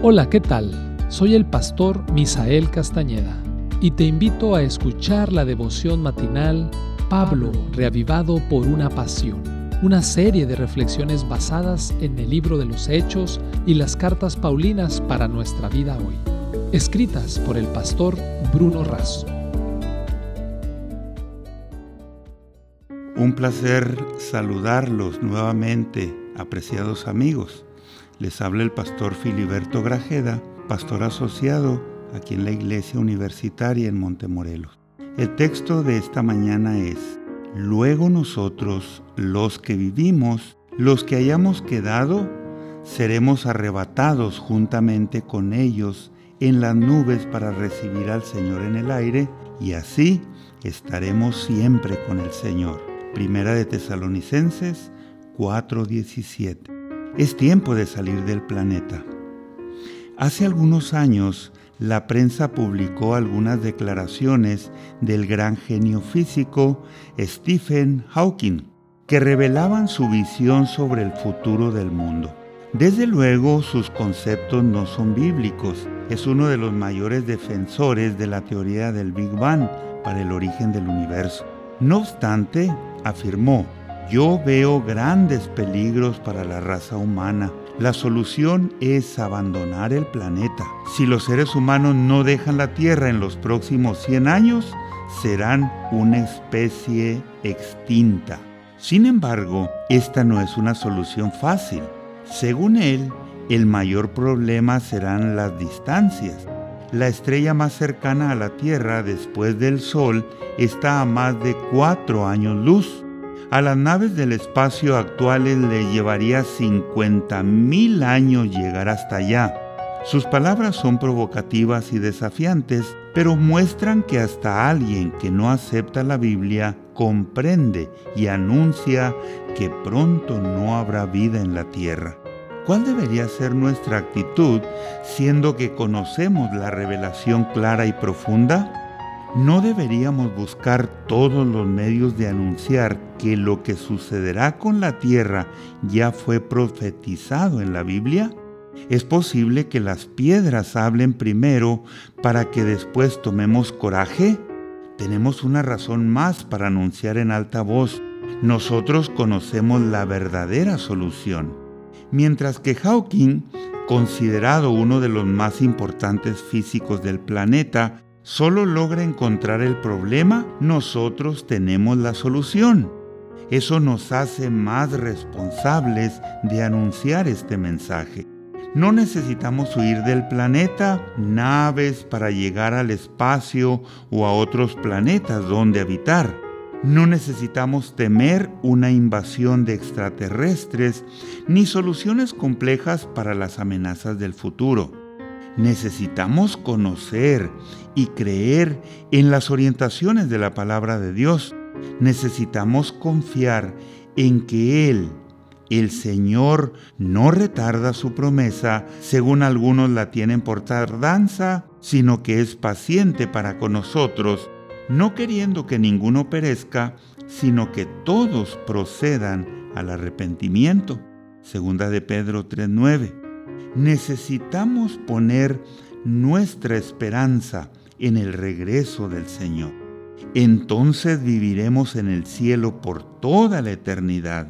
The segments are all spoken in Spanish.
Hola, ¿qué tal? Soy el pastor Misael Castañeda y te invito a escuchar la devoción matinal Pablo, reavivado por una pasión, una serie de reflexiones basadas en el libro de los Hechos y las cartas Paulinas para nuestra vida hoy, escritas por el pastor Bruno Razo. Un placer saludarlos nuevamente, apreciados amigos. Les habla el pastor Filiberto Grajeda, pastor asociado aquí en la Iglesia Universitaria en Montemorelos. El texto de esta mañana es, Luego nosotros, los que vivimos, los que hayamos quedado, seremos arrebatados juntamente con ellos en las nubes para recibir al Señor en el aire, y así estaremos siempre con el Señor. Primera de Tesalonicenses 4:17 es tiempo de salir del planeta. Hace algunos años, la prensa publicó algunas declaraciones del gran genio físico Stephen Hawking, que revelaban su visión sobre el futuro del mundo. Desde luego, sus conceptos no son bíblicos. Es uno de los mayores defensores de la teoría del Big Bang para el origen del universo. No obstante, afirmó, yo veo grandes peligros para la raza humana. La solución es abandonar el planeta. Si los seres humanos no dejan la Tierra en los próximos 100 años, serán una especie extinta. Sin embargo, esta no es una solución fácil. Según él, el mayor problema serán las distancias. La estrella más cercana a la Tierra después del Sol está a más de cuatro años luz. A las naves del espacio actuales le llevaría 50 mil años llegar hasta allá. Sus palabras son provocativas y desafiantes, pero muestran que hasta alguien que no acepta la Biblia comprende y anuncia que pronto no habrá vida en la tierra. ¿Cuál debería ser nuestra actitud siendo que conocemos la revelación clara y profunda? ¿No deberíamos buscar todos los medios de anunciar que lo que sucederá con la tierra ya fue profetizado en la Biblia? Es posible que las piedras hablen primero para que después tomemos coraje. Tenemos una razón más para anunciar en alta voz. Nosotros conocemos la verdadera solución. Mientras que Hawking, considerado uno de los más importantes físicos del planeta, solo logra encontrar el problema, nosotros tenemos la solución. Eso nos hace más responsables de anunciar este mensaje. No necesitamos huir del planeta, naves para llegar al espacio o a otros planetas donde habitar. No necesitamos temer una invasión de extraterrestres ni soluciones complejas para las amenazas del futuro. Necesitamos conocer y creer en las orientaciones de la palabra de Dios. Necesitamos confiar en que Él, el Señor, no retarda su promesa, según algunos la tienen por tardanza, sino que es paciente para con nosotros, no queriendo que ninguno perezca, sino que todos procedan al arrepentimiento. Segunda de Pedro 3:9 necesitamos poner nuestra esperanza en el regreso del Señor. Entonces viviremos en el cielo por toda la eternidad.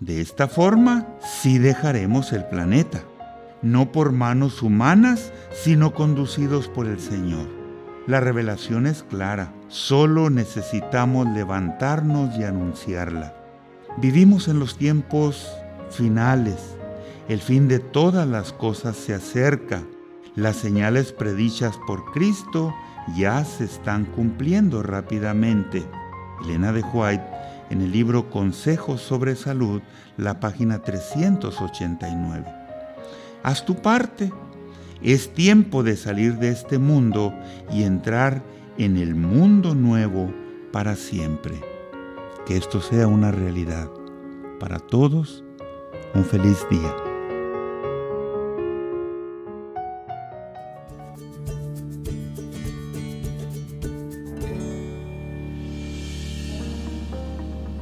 De esta forma, sí dejaremos el planeta, no por manos humanas, sino conducidos por el Señor. La revelación es clara, solo necesitamos levantarnos y anunciarla. Vivimos en los tiempos finales, el fin de todas las cosas se acerca. Las señales predichas por Cristo ya se están cumpliendo rápidamente. Elena de White, en el libro Consejos sobre Salud, la página 389. Haz tu parte. Es tiempo de salir de este mundo y entrar en el mundo nuevo para siempre. Que esto sea una realidad. Para todos, un feliz día.